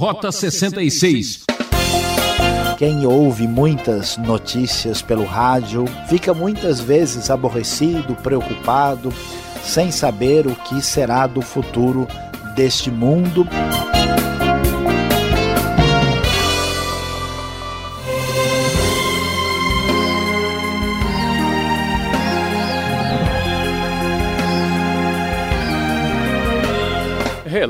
Rota 66. Quem ouve muitas notícias pelo rádio fica muitas vezes aborrecido, preocupado, sem saber o que será do futuro deste mundo.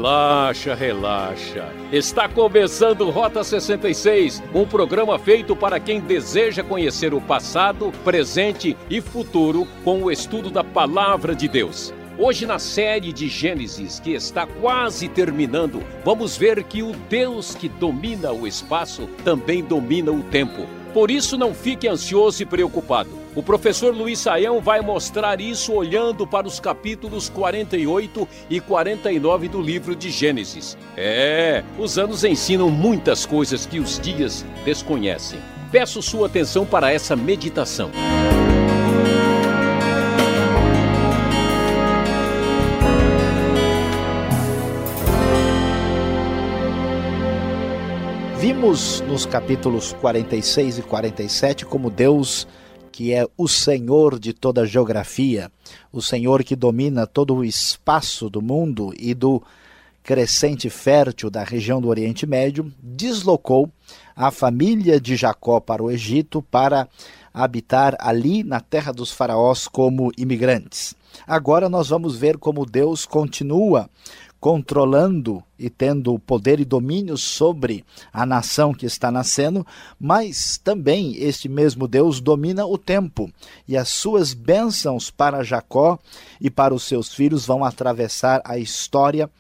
Relaxa, relaxa. Está começando Rota 66, um programa feito para quem deseja conhecer o passado, presente e futuro com o estudo da Palavra de Deus. Hoje, na série de Gênesis, que está quase terminando, vamos ver que o Deus que domina o espaço também domina o tempo. Por isso, não fique ansioso e preocupado. O professor Luiz Saião vai mostrar isso olhando para os capítulos 48 e 49 do livro de Gênesis. É, os anos ensinam muitas coisas que os dias desconhecem. Peço sua atenção para essa meditação. Vimos nos capítulos 46 e 47 como Deus que é o Senhor de toda a geografia, o Senhor que domina todo o espaço do mundo e do crescente fértil da região do Oriente Médio, deslocou a família de Jacó para o Egito para habitar ali na terra dos faraós como imigrantes. Agora nós vamos ver como Deus continua controlando e tendo poder e domínio sobre a nação que está nascendo, mas também este mesmo Deus domina o tempo e as suas bênçãos para Jacó e para os seus filhos vão atravessar a história.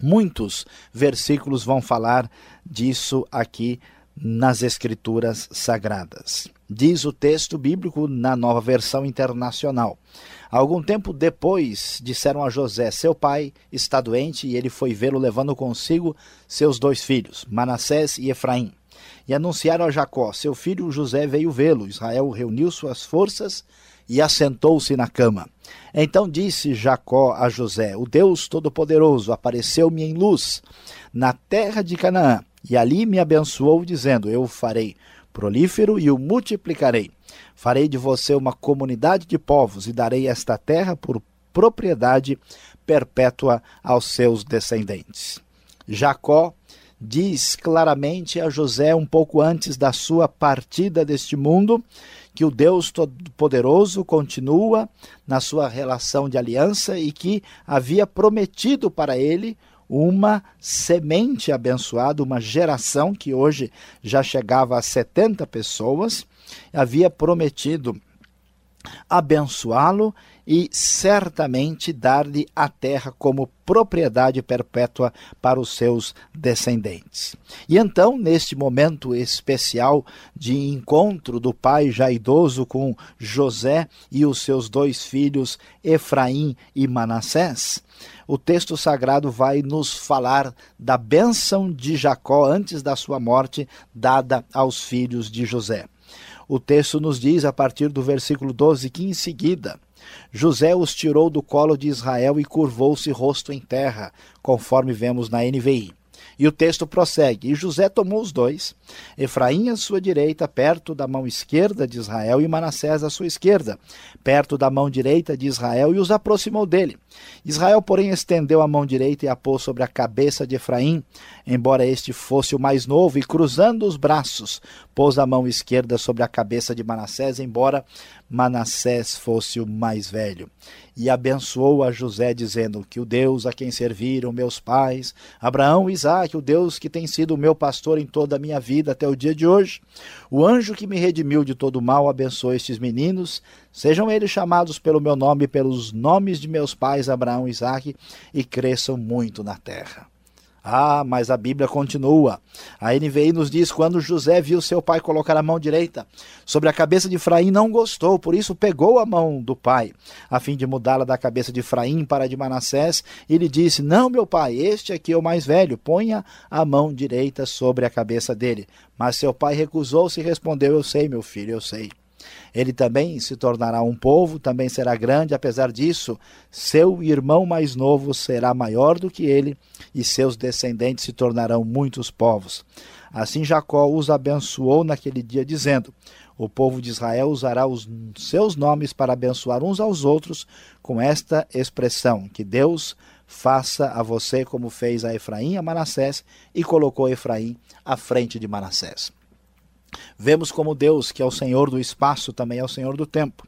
Muitos versículos vão falar disso aqui nas Escrituras Sagradas. Diz o texto bíblico na nova versão internacional. Algum tempo depois, disseram a José: Seu pai está doente e ele foi vê-lo levando consigo seus dois filhos, Manassés e Efraim. E anunciaram a Jacó: Seu filho José veio vê-lo. Israel reuniu suas forças e assentou-se na cama. Então disse Jacó a José: O Deus Todo-Poderoso apareceu-me em luz na terra de Canaã e ali me abençoou, dizendo: Eu farei prolífero e o multiplicarei. Farei de você uma comunidade de povos e darei esta terra por propriedade perpétua aos seus descendentes. Jacó diz claramente a José, um pouco antes da sua partida deste mundo, que o Deus Todo-Poderoso continua na sua relação de aliança e que havia prometido para ele uma semente abençoada, uma geração que hoje já chegava a 70 pessoas, havia prometido abençoá-lo e certamente dar-lhe a terra como propriedade perpétua para os seus descendentes. E então, neste momento especial de encontro do pai já idoso com José e os seus dois filhos, Efraim e Manassés, o texto sagrado vai nos falar da bênção de Jacó antes da sua morte, dada aos filhos de José. O texto nos diz, a partir do versículo 12, que em seguida José os tirou do colo de Israel e curvou-se rosto em terra, conforme vemos na NVI. E o texto prossegue: E José tomou os dois, Efraim à sua direita, perto da mão esquerda de Israel, e Manassés à sua esquerda, perto da mão direita de Israel, e os aproximou dele. Israel, porém, estendeu a mão direita e a pôs sobre a cabeça de Efraim, embora este fosse o mais novo, e cruzando os braços, pôs a mão esquerda sobre a cabeça de Manassés, embora Manassés fosse o mais velho. E abençoou a José, dizendo: Que o Deus a quem serviram meus pais, Abraão e Isaac, o Deus que tem sido o meu pastor em toda a minha vida até o dia de hoje, o anjo que me redimiu de todo mal, abençoe estes meninos, sejam eles chamados pelo meu nome e pelos nomes de meus pais, Abraão e Isaac, e cresçam muito na terra. Ah, mas a Bíblia continua. A NVI nos diz: quando José viu seu pai colocar a mão direita sobre a cabeça de Efraim, não gostou, por isso pegou a mão do pai, a fim de mudá-la da cabeça de Efraim para a de Manassés, e lhe disse: Não, meu pai, este aqui é o mais velho, ponha a mão direita sobre a cabeça dele. Mas seu pai recusou-se e respondeu: Eu sei, meu filho, eu sei. Ele também se tornará um povo, também será grande, apesar disso, seu irmão mais novo será maior do que ele, e seus descendentes se tornarão muitos povos. Assim Jacó os abençoou naquele dia, dizendo: O povo de Israel usará os seus nomes para abençoar uns aos outros com esta expressão: Que Deus faça a você como fez a Efraim a Manassés e colocou Efraim à frente de Manassés. Vemos como Deus, que é o Senhor do espaço, também é o Senhor do tempo.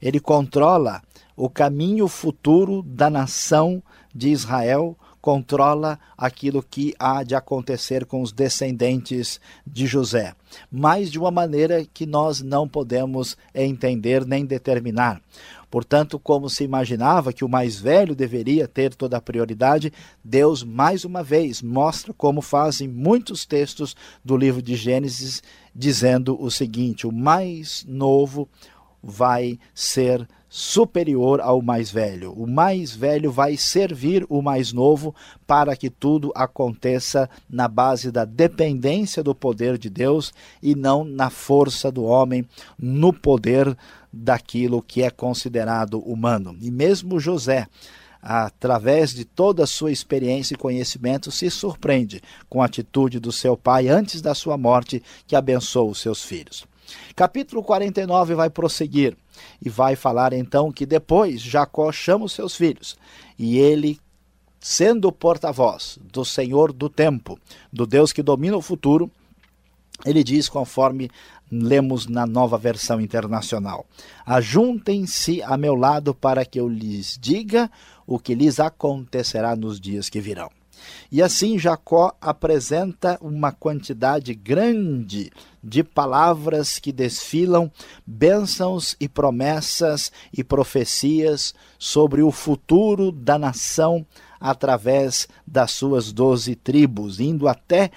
Ele controla o caminho futuro da nação de Israel, controla aquilo que há de acontecer com os descendentes de José, mas de uma maneira que nós não podemos entender nem determinar. Portanto, como se imaginava que o mais velho deveria ter toda a prioridade, Deus mais uma vez mostra como fazem muitos textos do livro de Gênesis dizendo o seguinte: o mais novo vai ser superior ao mais velho. O mais velho vai servir o mais novo para que tudo aconteça na base da dependência do poder de Deus e não na força do homem, no poder daquilo que é considerado humano. E mesmo José, através de toda a sua experiência e conhecimento, se surpreende com a atitude do seu pai antes da sua morte, que abençoou os seus filhos. Capítulo 49 vai prosseguir e vai falar então que depois Jacó chama os seus filhos e ele, sendo porta-voz do Senhor do tempo, do Deus que domina o futuro, ele diz, conforme lemos na nova versão internacional: Ajuntem-se a meu lado para que eu lhes diga o que lhes acontecerá nos dias que virão. E assim Jacó apresenta uma quantidade grande de palavras que desfilam bênçãos e promessas e profecias sobre o futuro da nação através das suas doze tribos, indo até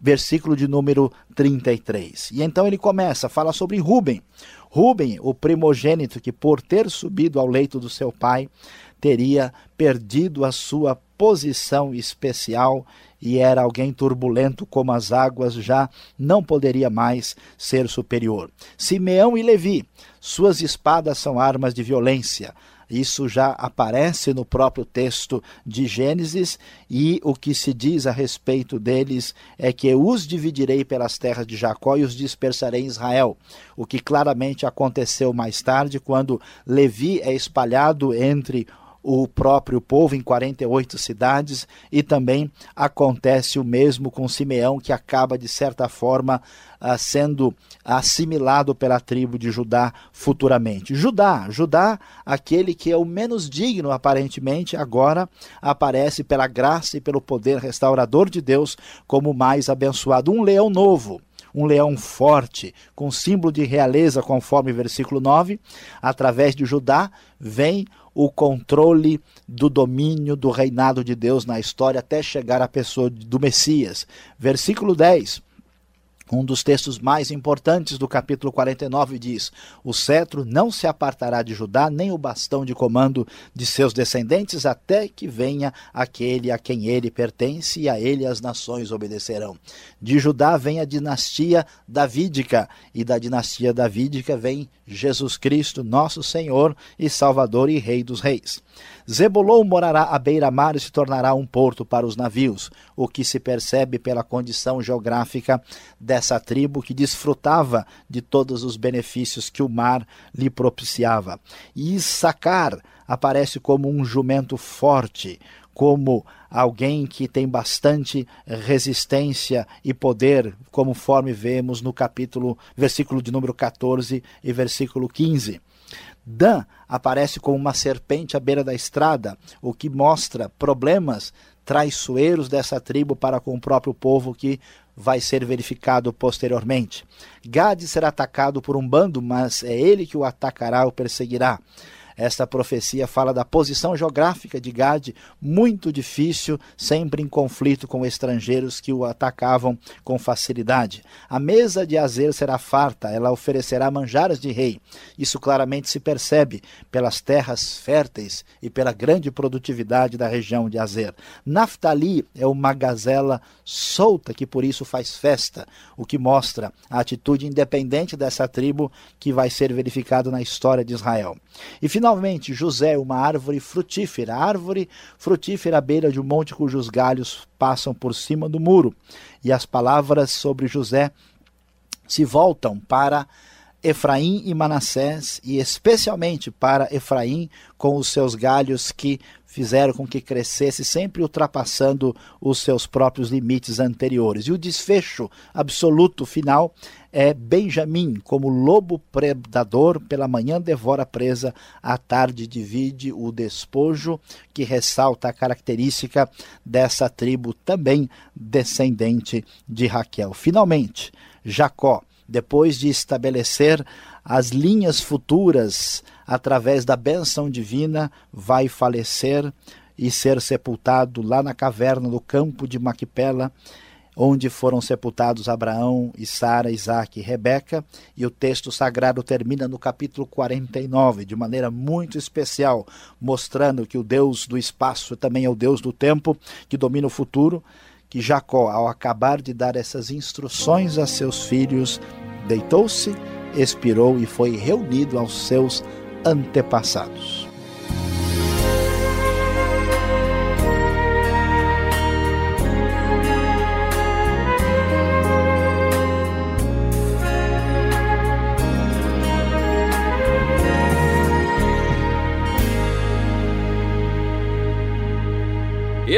versículo de número 33. E então ele começa, fala sobre Ruben. Ruben, o primogênito que por ter subido ao leito do seu pai, teria perdido a sua posição especial e era alguém turbulento como as águas, já não poderia mais ser superior. Simeão e Levi, suas espadas são armas de violência. Isso já aparece no próprio texto de Gênesis, e o que se diz a respeito deles é que os dividirei pelas terras de Jacó e os dispersarei em Israel. O que claramente aconteceu mais tarde, quando Levi é espalhado entre o próprio povo em 48 cidades, e também acontece o mesmo com Simeão, que acaba, de certa forma, ah, sendo assimilado pela tribo de Judá futuramente. Judá, Judá, aquele que é o menos digno, aparentemente, agora aparece pela graça e pelo poder restaurador de Deus como mais abençoado. Um leão novo um leão forte, com símbolo de realeza, conforme versículo 9, através de Judá, vem o controle do domínio do reinado de Deus na história até chegar à pessoa do Messias. Versículo 10. Um dos textos mais importantes do capítulo 49 diz: O cetro não se apartará de Judá, nem o bastão de comando de seus descendentes, até que venha aquele a quem ele pertence, e a ele as nações obedecerão. De Judá vem a dinastia davídica, e da dinastia davídica vem Jesus Cristo, nosso Senhor e Salvador e Rei dos Reis. Zebulon morará à beira-mar e se tornará um porto para os navios, o que se percebe pela condição geográfica dessa tribo que desfrutava de todos os benefícios que o mar lhe propiciava. E Issacar aparece como um jumento forte, como alguém que tem bastante resistência e poder, conforme vemos no capítulo, versículo de número 14 e versículo 15. Dan aparece como uma serpente à beira da estrada, o que mostra problemas traiçoeiros dessa tribo para com o próprio povo que vai ser verificado posteriormente. Gade será atacado por um bando, mas é ele que o atacará ou perseguirá. Esta profecia fala da posição geográfica de Gade, muito difícil, sempre em conflito com estrangeiros que o atacavam com facilidade. A mesa de Azer será farta, ela oferecerá manjares de rei. Isso claramente se percebe pelas terras férteis e pela grande produtividade da região de Azer. Naftali é uma gazela solta que por isso faz festa, o que mostra a atitude independente dessa tribo que vai ser verificado na história de Israel. E finalmente, José, uma árvore frutífera, árvore frutífera à beira de um monte cujos galhos passam por cima do muro. E as palavras sobre José se voltam para Efraim e Manassés, e especialmente para Efraim, com os seus galhos que fizeram com que crescesse, sempre ultrapassando os seus próprios limites anteriores. E o desfecho absoluto final é Benjamim, como lobo predador, pela manhã devora a presa, à tarde divide o despojo, que ressalta a característica dessa tribo também descendente de Raquel. Finalmente, Jacó depois de estabelecer as linhas futuras através da bênção divina, vai falecer e ser sepultado lá na caverna do campo de Maquipela, onde foram sepultados Abraão e Sara, Isaac e Rebeca, e o texto sagrado termina no capítulo 49, de maneira muito especial, mostrando que o Deus do espaço também é o Deus do tempo, que domina o futuro, que Jacó, ao acabar de dar essas instruções a seus filhos, deitou-se, expirou e foi reunido aos seus antepassados.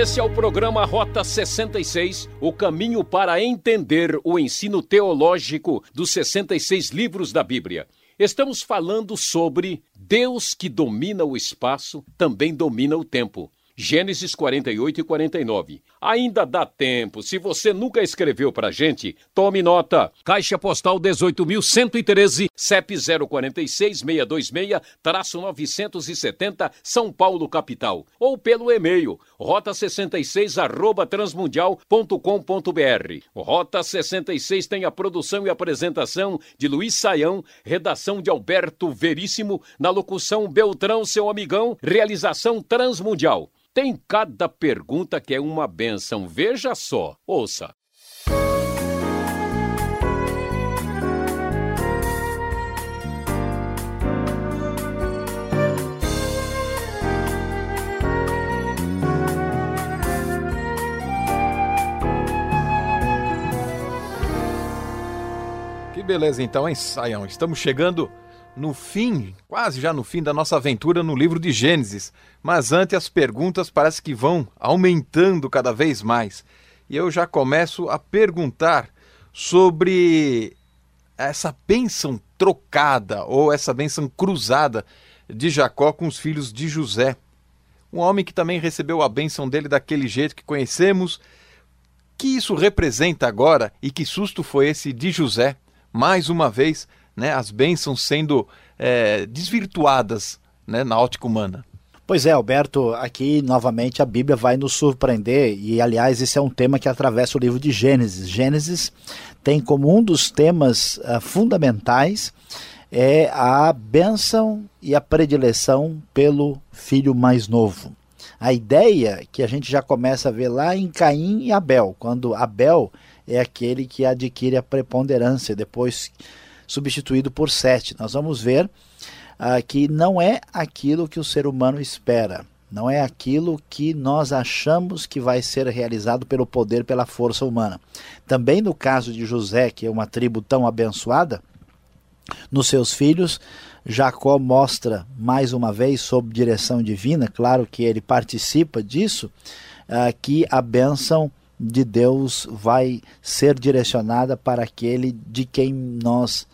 Esse é o programa Rota 66, o caminho para entender o ensino teológico dos 66 livros da Bíblia. Estamos falando sobre Deus que domina o espaço, também domina o tempo. Gênesis 48 e 49. Ainda dá tempo. Se você nunca escreveu pra gente, tome nota. Caixa Postal 18.113, CEP 046-626-970, São Paulo, capital. Ou pelo e-mail, rota66 arroba transmundial.com.br. Rota 66 tem a produção e apresentação de Luiz Saião, redação de Alberto Veríssimo, na locução Beltrão, seu amigão, realização Transmundial. Tem cada pergunta que é uma benção. Veja só, ouça. Beleza então, hein? Estamos chegando no fim, quase já no fim da nossa aventura no livro de Gênesis. Mas antes as perguntas parece que vão aumentando cada vez mais. E eu já começo a perguntar sobre essa bênção trocada ou essa bênção cruzada de Jacó com os filhos de José. Um homem que também recebeu a bênção dele daquele jeito que conhecemos. Que isso representa agora e que susto foi esse de José? Mais uma vez, né, as bênçãos sendo é, desvirtuadas né, na ótica humana. Pois é, Alberto, aqui novamente a Bíblia vai nos surpreender, e aliás, esse é um tema que atravessa o livro de Gênesis. Gênesis tem como um dos temas uh, fundamentais é a bênção e a predileção pelo filho mais novo. A ideia que a gente já começa a ver lá em Caim e Abel, quando Abel é aquele que adquire a preponderância, depois substituído por Sete. Nós vamos ver ah, que não é aquilo que o ser humano espera, não é aquilo que nós achamos que vai ser realizado pelo poder, pela força humana. Também no caso de José, que é uma tribo tão abençoada, nos seus filhos, Jacó mostra mais uma vez, sob direção divina, claro que ele participa disso, uh, que a bênção de Deus vai ser direcionada para aquele de quem nós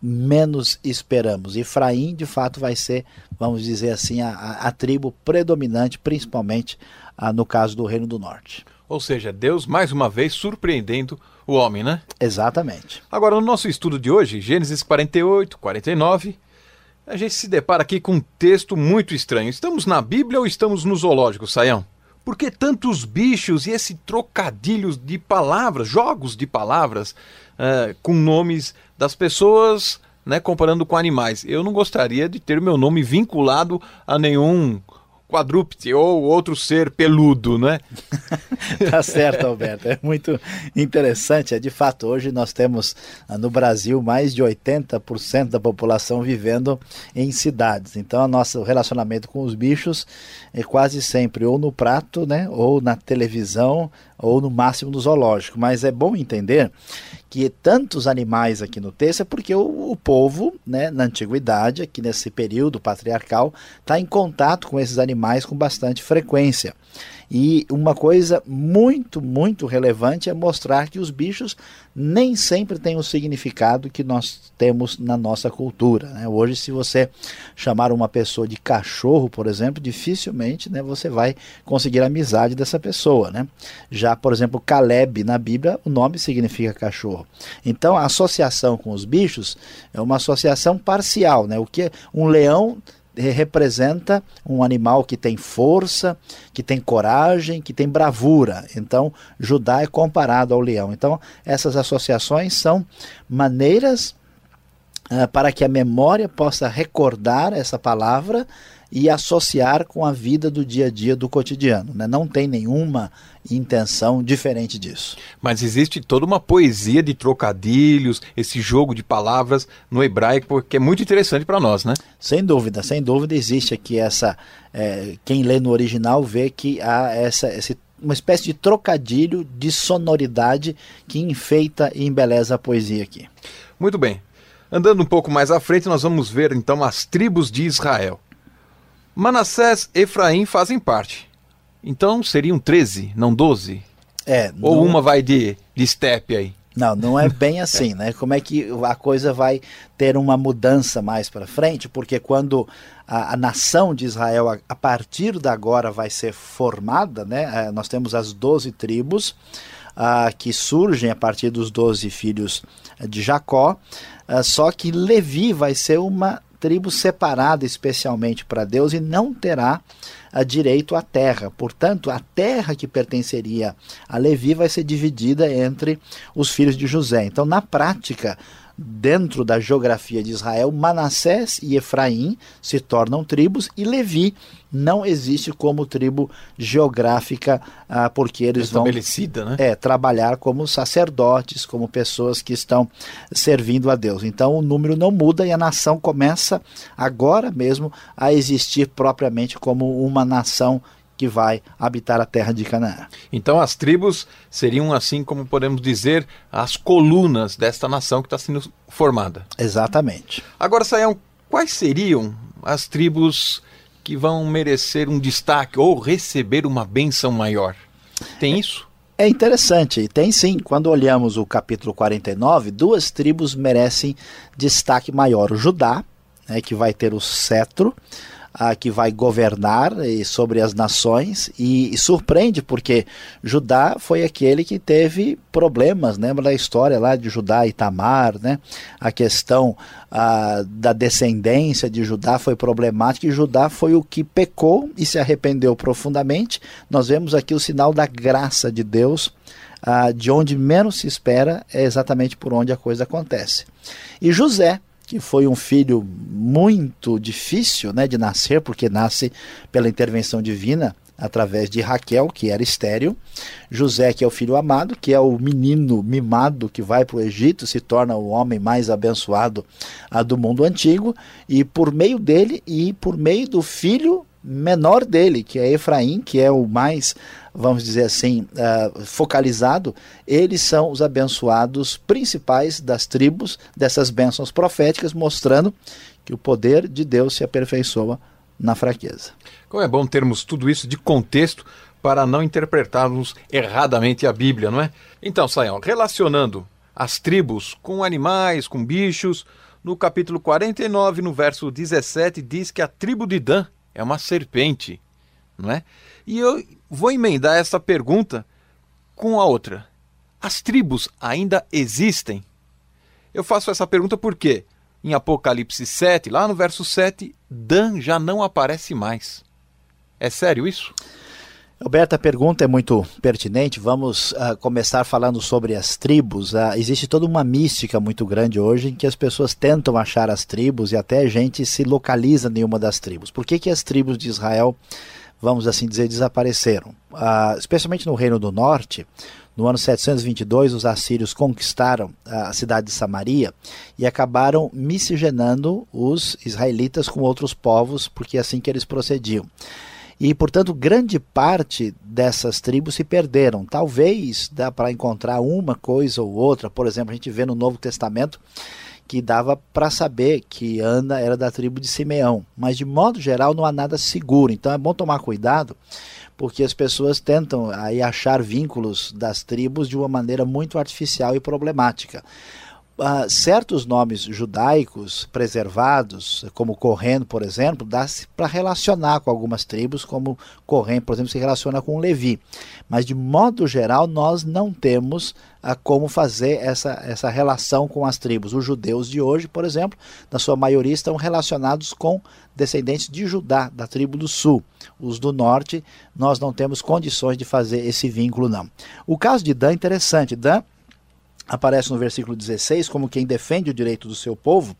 menos esperamos. Efraim, de fato, vai ser, vamos dizer assim, a, a, tribo predominante, principalmente a, no caso do Reino do Norte. Ou seja, Deus mais uma vez surpreendendo o homem, né? Exatamente. Agora, no nosso estudo de hoje, Gênesis 48, 49, A gente se depara aqui com um texto muito estranho. Estamos na Bíblia ou estamos no zoológico, Saião? Por que tantos bichos e esse trocadilhos de palavras, jogos de palavras, uh, com nomes das pessoas, né, comparando com animais? Eu não gostaria de ter meu nome vinculado a nenhum quadrúpede ou outro ser peludo, né? tá certo, Alberto. É muito interessante. É de fato, hoje nós temos ah, no Brasil mais de 80% da população vivendo em cidades. Então, o nosso relacionamento com os bichos é quase sempre ou no prato, né, ou na televisão, ou no máximo no zoológico. Mas é bom entender que tantos animais aqui no texto é porque o, o povo, né, na antiguidade, aqui nesse período patriarcal, está em contato com esses animais com bastante frequência. E uma coisa muito, muito relevante é mostrar que os bichos nem sempre têm o significado que nós temos na nossa cultura. Né? Hoje, se você chamar uma pessoa de cachorro, por exemplo, dificilmente né, você vai conseguir a amizade dessa pessoa. Né? Já, por exemplo, Caleb na Bíblia, o nome significa cachorro. Então, a associação com os bichos é uma associação parcial. Né? O que um leão representa um animal que tem força, que tem coragem, que tem bravura. Então, Judá é comparado ao leão. Então, essas associações são maneiras uh, para que a memória possa recordar essa palavra e associar com a vida do dia a dia do cotidiano. Né? Não tem nenhuma intenção diferente disso. Mas existe toda uma poesia de trocadilhos, esse jogo de palavras no hebraico que é muito interessante para nós, né? Sem dúvida, sem dúvida existe aqui essa. É, quem lê no original vê que há essa, esse uma espécie de trocadilho de sonoridade que enfeita e embeleza a poesia aqui. Muito bem. Andando um pouco mais à frente, nós vamos ver então as tribos de Israel. Manassés e Efraim fazem parte. Então seriam 13, não 12? É. Ou não... uma vai de, de step aí? Não, não é bem assim, né? Como é que a coisa vai ter uma mudança mais para frente? Porque quando a, a, nação de Israel, a, a, partir de agora, vai ser formada, né? É, nós temos as 12 tribos uh, que surgem a partir dos 12 filhos de Jacó, uh, só que Levi vai ser uma tribo separada especialmente para Deus e não terá a direito à terra. Portanto, a terra que pertenceria a Levi vai ser dividida entre os filhos de José. Então, na prática, dentro da geografia de Israel, Manassés e Efraim se tornam tribos e Levi não existe como tribo geográfica, ah, porque eles vão né? é, trabalhar como sacerdotes, como pessoas que estão servindo a Deus. Então o número não muda e a nação começa agora mesmo a existir propriamente como uma nação que vai habitar a terra de Canaã. Então as tribos seriam assim como podemos dizer as colunas desta nação que está sendo formada. Exatamente. Agora, Saião, quais seriam as tribos que vão merecer um destaque ou receber uma benção maior? Tem isso? É interessante, tem sim. Quando olhamos o capítulo 49, duas tribos merecem destaque maior: o Judá, né, que vai ter o cetro, ah, que vai governar e, sobre as nações e, e, surpreende porque Judá foi aquele que teve problemas, lembra da história lá de Judá e Tamar, né? A questão ah, da descendência de Judá foi problemática e Judá foi o que pecou e se arrependeu profundamente. Nós vemos aqui o sinal da graça de Deus. Ah, de onde menos se espera é exatamente por onde a coisa acontece. E José, que foi um filho muito difícil né, de nascer, porque nasce pela intervenção divina através de Raquel, que era estéril, José, que é o filho amado, que é o menino mimado que vai para o Egito, se torna o homem mais abençoado a do mundo antigo, e por meio dele e por meio do filho menor dele, que é Efraim, que é o mais, vamos dizer assim, uh, focalizado, eles são os abençoados principais das tribos, dessas bênçãos proféticas, mostrando que o poder de Deus se aperfeiçoa na fraqueza. Como é bom termos tudo isso de contexto para não interpretarmos erradamente a Bíblia, não é? Então, Sayão, relacionando as tribos com animais, com bichos, no capítulo 49, no verso 17, diz que a tribo de Dan é uma serpente, não é? E eu vou emendar essa pergunta com a outra. As tribos ainda existem? Eu faço essa pergunta porque em Apocalipse 7, lá no verso 7, Dan já não aparece mais. É sério isso? Alberto, a pergunta é muito pertinente. Vamos uh, começar falando sobre as tribos. Uh, existe toda uma mística muito grande hoje em que as pessoas tentam achar as tribos e até a gente se localiza em uma das tribos. Por que, que as tribos de Israel, vamos assim dizer, desapareceram? Uh, especialmente no Reino do Norte, no ano 722, os assírios conquistaram a cidade de Samaria e acabaram miscigenando os israelitas com outros povos, porque é assim que eles procediam e, portanto, grande parte dessas tribos se perderam. Talvez dá para encontrar uma coisa ou outra, por exemplo, a gente vê no Novo Testamento que dava para saber que Ana era da tribo de Simeão, mas de modo geral não há nada seguro. Então é bom tomar cuidado, porque as pessoas tentam aí achar vínculos das tribos de uma maneira muito artificial e problemática uh, certos nomes judaicos preservados, como Correndo, por exemplo, dá-se para relacionar com algumas tribos, como Correndo, por exemplo, se relaciona com Levi. Mas, de modo geral, nós não temos uh, como fazer essa, essa relação com as tribos. Os judeus de hoje, por exemplo, na sua maioria, estão relacionados com descendentes de Judá, da tribo do sul. Os do norte, nós não temos condições de fazer esse vínculo, não. O caso de Dan é interessante. Dan aparece no versículo 16 como quem defende o direito do seu povo.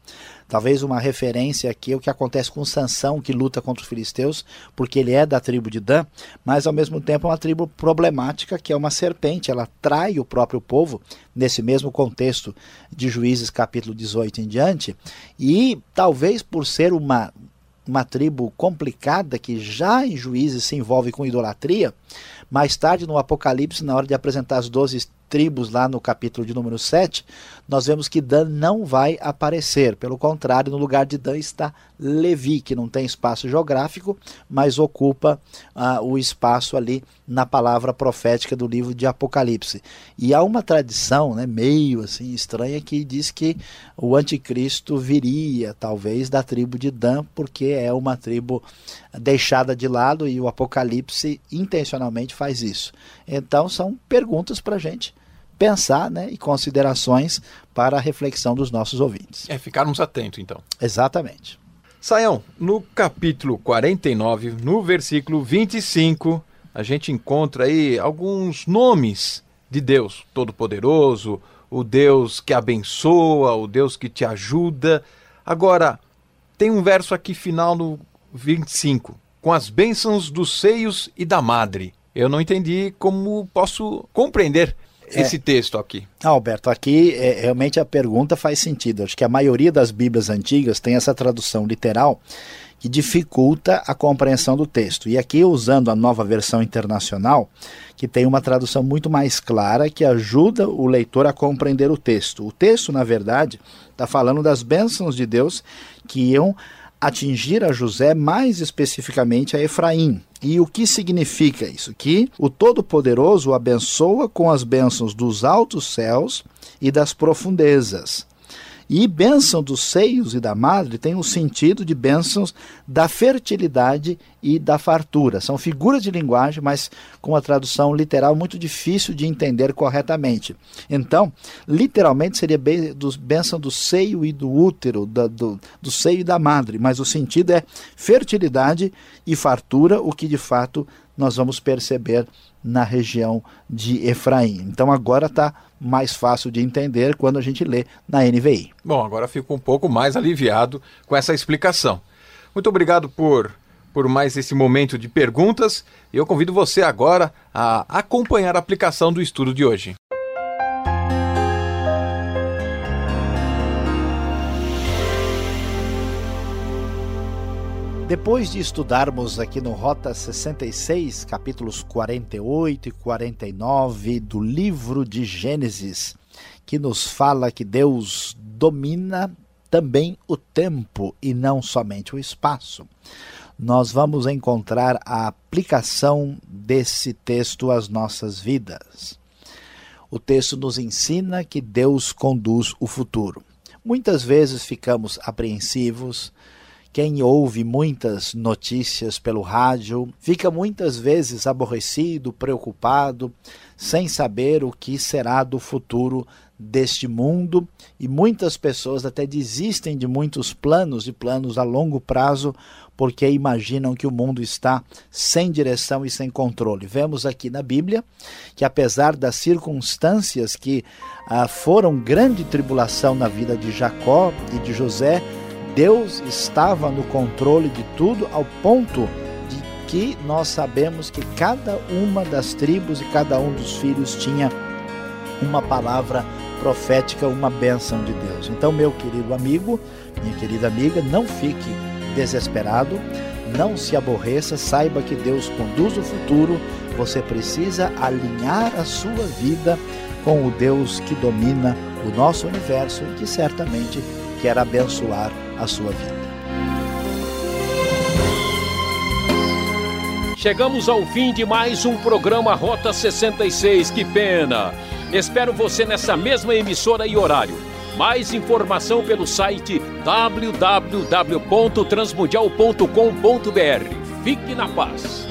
Talvez uma referência aqui ao que acontece com Sansão, que luta contra os filisteus, porque ele é da tribo de Dan, mas ao mesmo tempo é uma tribo problemática, que é uma serpente, ela trai o próprio povo, nesse mesmo contexto de Juízes capítulo 18 em diante, e talvez por ser uma, uma tribo complicada, que já em Juízes se envolve com idolatria, mais tarde no Apocalipse, na hora de apresentar as doze tribos lá no capítulo de número 7, nós vemos que Dan não vai aparecer. Pelo contrário, no lugar de Dan está Levi, que não tem espaço geográfico, mas ocupa uh, o espaço ali na palavra profética do livro de Apocalipse. E há uma tradição, né, meio assim estranha, que diz que o anticristo viria, talvez, da tribo de Dan, porque é uma tribo deixada de lado e o Apocalipse intencionalmente faz isso. Então, são perguntas para a gente pensar né, e considerações para a reflexão dos nossos ouvintes. É, ficarmos atentos então. Exatamente. Saião, no capítulo 49, no versículo 25, a gente encontra aí alguns nomes de Deus Todo-Poderoso, o Deus que abençoa, o Deus que te ajuda. Agora, tem um verso aqui final no 25, com as bênçãos dos seios e da madre. Eu não entendi como posso compreender é. esse texto aqui? Alberto, aqui é, realmente a pergunta faz sentido. Acho que a maioria das Bíblias antigas tem essa tradução literal que dificulta a compreensão do texto. E aqui, usando a nova versão internacional, que tem uma tradução muito mais clara que ajuda o leitor a compreender o texto. O texto, na verdade, está falando das bênçãos de Deus que iam atingir a José, mais especificamente a Efraim. E o que significa isso? Que o Todo-Poderoso o abençoa com as bênçãos dos altos céus e das profundezas. E bênção dos seios e da madre tem o um sentido de bênçãos da fertilidade e da fartura. São figuras de linguagem, mas com a tradução literal muito difícil de entender corretamente. Então, literalmente seria bênção do seio e do útero, do, do, do seio e da madre, mas o sentido é fertilidade e fartura, o que de fato nós vamos perceber na região de Efraim. Então agora está mais fácil de entender quando a gente lê na NVI. Bom, agora fico um pouco mais aliviado com essa explicação. Muito obrigado por, por mais esse momento de perguntas. Eu convido você agora a acompanhar a aplicação do estudo de hoje. Depois de estudarmos aqui no Rota 66, capítulos 48 e 49 do livro de Gênesis, que nos fala que Deus domina também o tempo e não somente o espaço, nós vamos encontrar a aplicação desse texto às nossas vidas. O texto nos ensina que Deus conduz o futuro. Muitas vezes ficamos apreensivos, quem ouve muitas notícias pelo rádio fica muitas vezes aborrecido, preocupado, sem saber o que será do futuro deste mundo e muitas pessoas até desistem de muitos planos e planos a longo prazo porque imaginam que o mundo está sem direção e sem controle. Vemos aqui na Bíblia que, apesar das circunstâncias que ah, foram grande tribulação na vida de Jacó e de José, Deus estava no controle de tudo ao ponto de que nós sabemos que cada uma das tribos e cada um dos filhos tinha uma palavra profética, uma bênção de Deus. Então, meu querido amigo, minha querida amiga, não fique desesperado, não se aborreça, saiba que Deus conduz o futuro. Você precisa alinhar a sua vida com o Deus que domina o nosso universo e que certamente quer abençoar a sua vida. Chegamos ao fim de mais um programa Rota 66. Que pena! Espero você nessa mesma emissora e horário. Mais informação pelo site www.transmundial.com.br. Fique na paz.